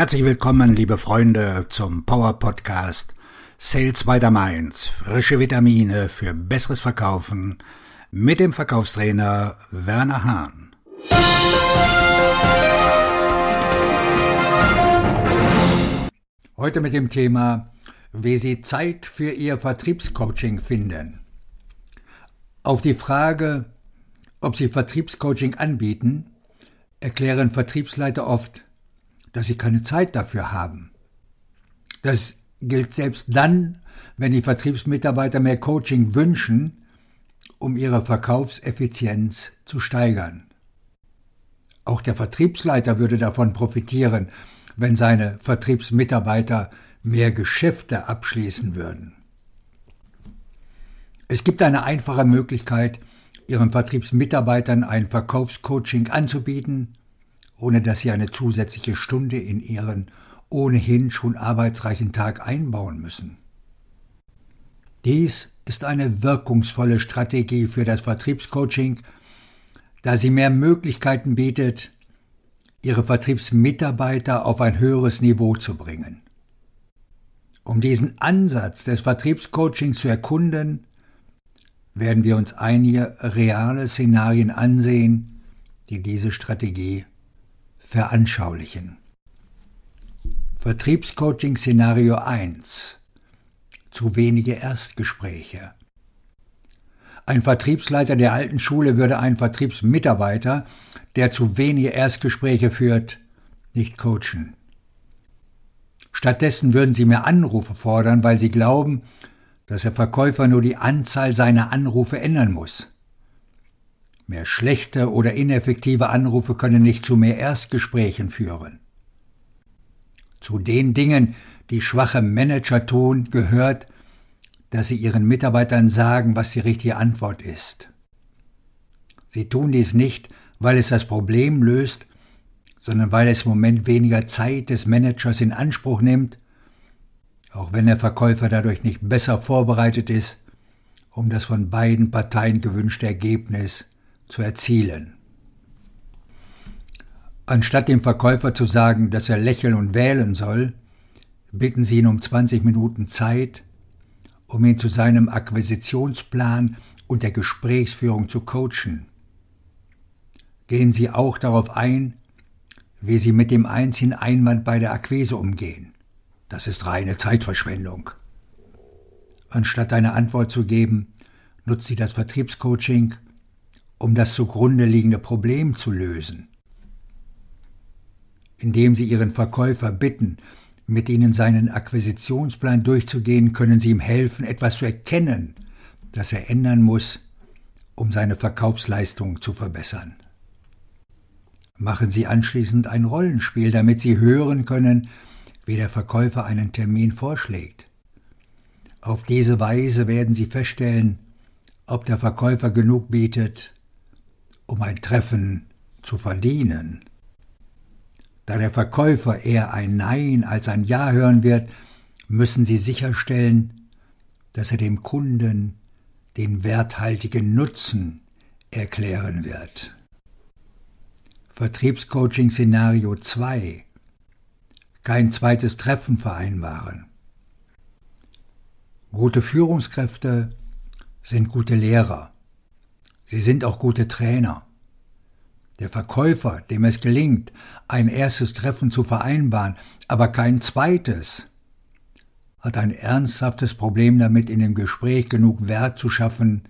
Herzlich willkommen, liebe Freunde, zum Power Podcast Sales by the Mainz. Frische Vitamine für besseres Verkaufen mit dem Verkaufstrainer Werner Hahn. Heute mit dem Thema, wie Sie Zeit für Ihr Vertriebscoaching finden. Auf die Frage, ob Sie Vertriebscoaching anbieten, erklären Vertriebsleiter oft, dass sie keine Zeit dafür haben. Das gilt selbst dann, wenn die Vertriebsmitarbeiter mehr Coaching wünschen, um ihre Verkaufseffizienz zu steigern. Auch der Vertriebsleiter würde davon profitieren, wenn seine Vertriebsmitarbeiter mehr Geschäfte abschließen würden. Es gibt eine einfache Möglichkeit, Ihren Vertriebsmitarbeitern ein Verkaufscoaching anzubieten, ohne dass Sie eine zusätzliche Stunde in Ihren ohnehin schon arbeitsreichen Tag einbauen müssen. Dies ist eine wirkungsvolle Strategie für das Vertriebscoaching, da sie mehr Möglichkeiten bietet, ihre Vertriebsmitarbeiter auf ein höheres Niveau zu bringen. Um diesen Ansatz des Vertriebscoachings zu erkunden, werden wir uns einige reale Szenarien ansehen, die diese Strategie veranschaulichen. Vertriebscoaching Szenario 1 Zu wenige Erstgespräche Ein Vertriebsleiter der alten Schule würde einen Vertriebsmitarbeiter, der zu wenige Erstgespräche führt, nicht coachen. Stattdessen würden sie mehr Anrufe fordern, weil sie glauben, dass der Verkäufer nur die Anzahl seiner Anrufe ändern muss. Mehr schlechte oder ineffektive Anrufe können nicht zu mehr Erstgesprächen führen. Zu den Dingen, die schwache Manager tun, gehört, dass sie ihren Mitarbeitern sagen, was die richtige Antwort ist. Sie tun dies nicht, weil es das Problem löst, sondern weil es im Moment weniger Zeit des Managers in Anspruch nimmt auch wenn der Verkäufer dadurch nicht besser vorbereitet ist, um das von beiden Parteien gewünschte Ergebnis zu erzielen. Anstatt dem Verkäufer zu sagen, dass er lächeln und wählen soll, bitten Sie ihn um 20 Minuten Zeit, um ihn zu seinem Akquisitionsplan und der Gesprächsführung zu coachen. Gehen Sie auch darauf ein, wie Sie mit dem einzigen Einwand bei der Akquise umgehen. Das ist reine Zeitverschwendung. Anstatt eine Antwort zu geben, nutzt sie das Vertriebscoaching, um das zugrunde liegende Problem zu lösen. Indem Sie Ihren Verkäufer bitten, mit Ihnen seinen Akquisitionsplan durchzugehen, können Sie ihm helfen, etwas zu erkennen, das er ändern muss, um seine Verkaufsleistung zu verbessern. Machen Sie anschließend ein Rollenspiel, damit Sie hören können, wie der Verkäufer einen Termin vorschlägt. Auf diese Weise werden Sie feststellen, ob der Verkäufer genug bietet, um ein Treffen zu verdienen. Da der Verkäufer eher ein Nein als ein Ja hören wird, müssen Sie sicherstellen, dass er dem Kunden den werthaltigen Nutzen erklären wird. Vertriebscoaching Szenario 2 kein zweites Treffen vereinbaren. Gute Führungskräfte sind gute Lehrer. Sie sind auch gute Trainer. Der Verkäufer, dem es gelingt, ein erstes Treffen zu vereinbaren, aber kein zweites, hat ein ernsthaftes Problem damit, in dem Gespräch genug Wert zu schaffen,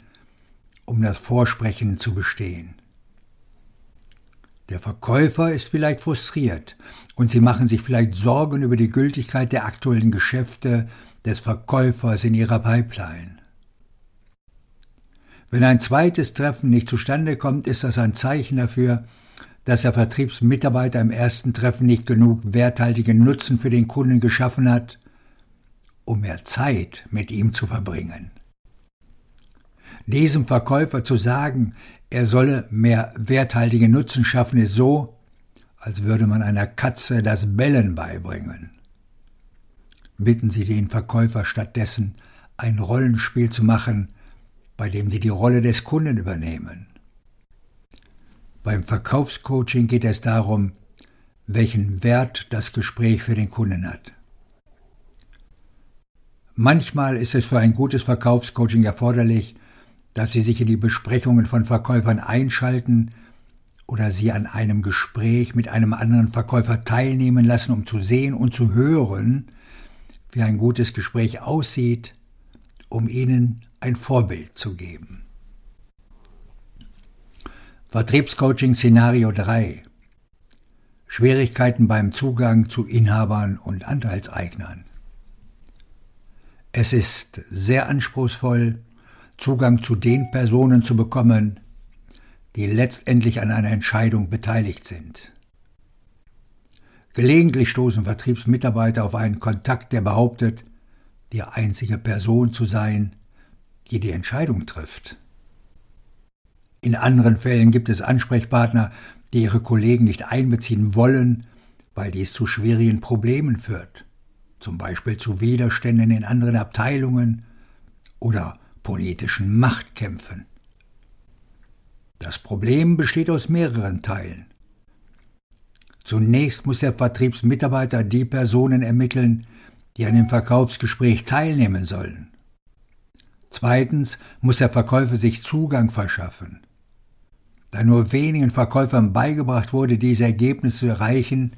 um das Vorsprechen zu bestehen. Der Verkäufer ist vielleicht frustriert und Sie machen sich vielleicht Sorgen über die Gültigkeit der aktuellen Geschäfte des Verkäufers in Ihrer Pipeline. Wenn ein zweites Treffen nicht zustande kommt, ist das ein Zeichen dafür, dass der Vertriebsmitarbeiter im ersten Treffen nicht genug werthaltigen Nutzen für den Kunden geschaffen hat, um mehr Zeit mit ihm zu verbringen. Diesem Verkäufer zu sagen, er solle mehr werthaltige Nutzen schaffen, ist so, als würde man einer Katze das Bellen beibringen. Bitten Sie den Verkäufer stattdessen, ein Rollenspiel zu machen, bei dem Sie die Rolle des Kunden übernehmen. Beim Verkaufscoaching geht es darum, welchen Wert das Gespräch für den Kunden hat. Manchmal ist es für ein gutes Verkaufscoaching erforderlich, dass Sie sich in die Besprechungen von Verkäufern einschalten oder Sie an einem Gespräch mit einem anderen Verkäufer teilnehmen lassen, um zu sehen und zu hören, wie ein gutes Gespräch aussieht, um Ihnen ein Vorbild zu geben. Vertriebscoaching Szenario 3 Schwierigkeiten beim Zugang zu Inhabern und Anteilseignern. Es ist sehr anspruchsvoll, Zugang zu den Personen zu bekommen, die letztendlich an einer Entscheidung beteiligt sind. Gelegentlich stoßen Vertriebsmitarbeiter auf einen Kontakt, der behauptet, die einzige Person zu sein, die die Entscheidung trifft. In anderen Fällen gibt es Ansprechpartner, die ihre Kollegen nicht einbeziehen wollen, weil dies zu schwierigen Problemen führt, zum Beispiel zu Widerständen in anderen Abteilungen oder politischen Machtkämpfen. Das Problem besteht aus mehreren Teilen. Zunächst muss der Vertriebsmitarbeiter die Personen ermitteln, die an dem Verkaufsgespräch teilnehmen sollen. Zweitens muss der Verkäufer sich Zugang verschaffen. Da nur wenigen Verkäufern beigebracht wurde, diese Ergebnisse zu erreichen,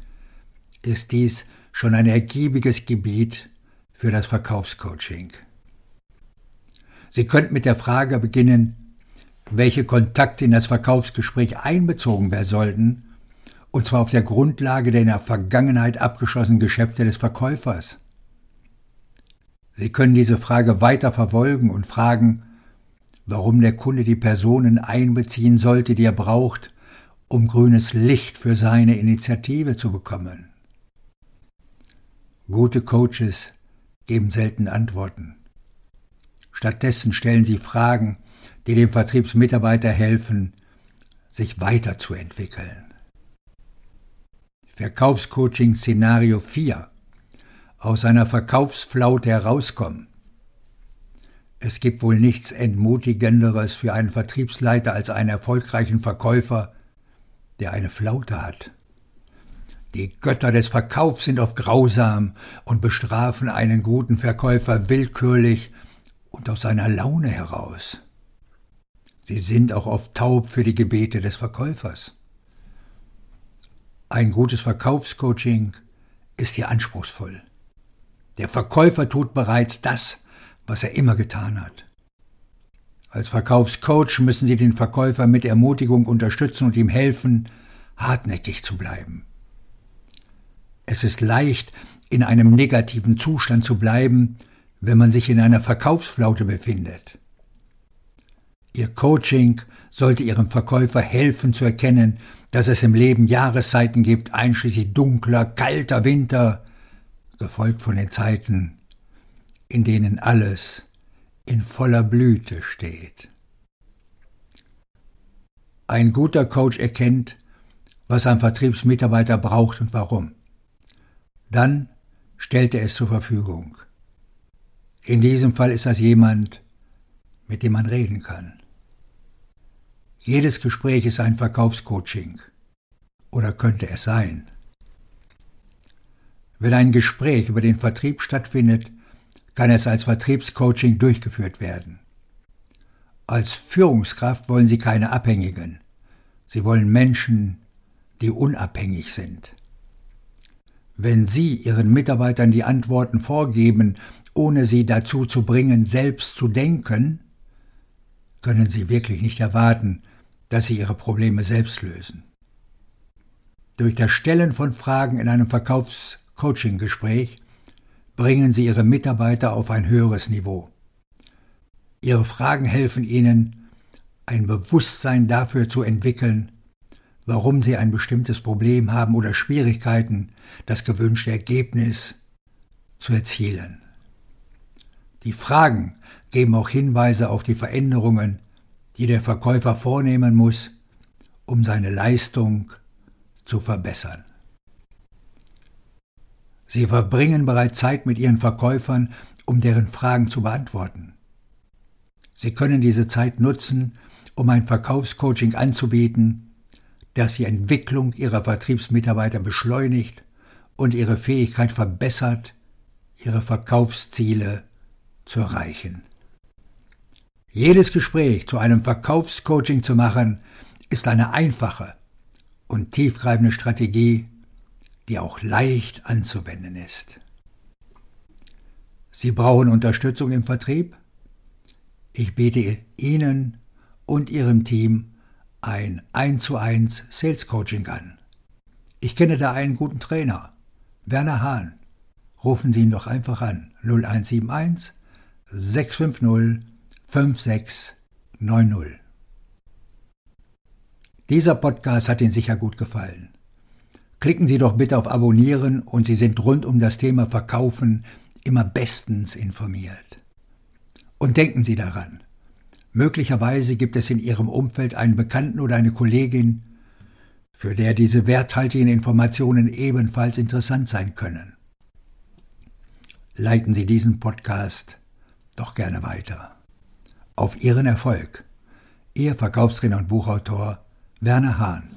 ist dies schon ein ergiebiges Gebiet für das Verkaufscoaching. Sie könnten mit der Frage beginnen, welche Kontakte in das Verkaufsgespräch einbezogen werden sollten, und zwar auf der Grundlage der in der Vergangenheit abgeschlossenen Geschäfte des Verkäufers. Sie können diese Frage weiter verfolgen und fragen, warum der Kunde die Personen einbeziehen sollte, die er braucht, um grünes Licht für seine Initiative zu bekommen. Gute Coaches geben selten Antworten. Stattdessen stellen sie Fragen, die dem Vertriebsmitarbeiter helfen, sich weiterzuentwickeln. Verkaufscoaching Szenario 4 Aus einer Verkaufsflaute herauskommen. Es gibt wohl nichts Entmutigenderes für einen Vertriebsleiter als einen erfolgreichen Verkäufer, der eine Flaute hat. Die Götter des Verkaufs sind oft grausam und bestrafen einen guten Verkäufer willkürlich und aus seiner Laune heraus. Sie sind auch oft taub für die Gebete des Verkäufers. Ein gutes Verkaufscoaching ist hier anspruchsvoll. Der Verkäufer tut bereits das, was er immer getan hat. Als Verkaufscoach müssen Sie den Verkäufer mit Ermutigung unterstützen und ihm helfen, hartnäckig zu bleiben. Es ist leicht, in einem negativen Zustand zu bleiben, wenn man sich in einer Verkaufsflaute befindet. Ihr Coaching sollte Ihrem Verkäufer helfen zu erkennen, dass es im Leben Jahreszeiten gibt, einschließlich dunkler, kalter Winter, gefolgt von den Zeiten in denen alles in voller Blüte steht. Ein guter Coach erkennt, was ein Vertriebsmitarbeiter braucht und warum. Dann stellt er es zur Verfügung. In diesem Fall ist das jemand, mit dem man reden kann. Jedes Gespräch ist ein Verkaufscoaching. Oder könnte es sein? Wenn ein Gespräch über den Vertrieb stattfindet, kann es als Vertriebscoaching durchgeführt werden. Als Führungskraft wollen Sie keine Abhängigen. Sie wollen Menschen, die unabhängig sind. Wenn Sie Ihren Mitarbeitern die Antworten vorgeben, ohne sie dazu zu bringen, selbst zu denken, können Sie wirklich nicht erwarten, dass Sie Ihre Probleme selbst lösen. Durch das Stellen von Fragen in einem Verkaufs-Coaching-Gespräch bringen Sie Ihre Mitarbeiter auf ein höheres Niveau. Ihre Fragen helfen Ihnen, ein Bewusstsein dafür zu entwickeln, warum Sie ein bestimmtes Problem haben oder Schwierigkeiten, das gewünschte Ergebnis zu erzielen. Die Fragen geben auch Hinweise auf die Veränderungen, die der Verkäufer vornehmen muss, um seine Leistung zu verbessern. Sie verbringen bereits Zeit mit ihren Verkäufern, um deren Fragen zu beantworten. Sie können diese Zeit nutzen, um ein Verkaufscoaching anzubieten, das die Entwicklung ihrer Vertriebsmitarbeiter beschleunigt und ihre Fähigkeit verbessert, ihre Verkaufsziele zu erreichen. Jedes Gespräch zu einem Verkaufscoaching zu machen, ist eine einfache und tiefgreifende Strategie, die auch leicht anzuwenden ist. Sie brauchen Unterstützung im Vertrieb? Ich biete Ihnen und Ihrem Team ein 1 zu 1 Sales Coaching an. Ich kenne da einen guten Trainer, Werner Hahn. Rufen Sie ihn doch einfach an 0171 650 5690. Dieser Podcast hat Ihnen sicher gut gefallen. Klicken Sie doch bitte auf Abonnieren und Sie sind rund um das Thema Verkaufen immer bestens informiert. Und denken Sie daran, möglicherweise gibt es in Ihrem Umfeld einen Bekannten oder eine Kollegin, für der diese werthaltigen Informationen ebenfalls interessant sein können. Leiten Sie diesen Podcast doch gerne weiter. Auf Ihren Erfolg. Ihr Verkaufstrainer und Buchautor Werner Hahn.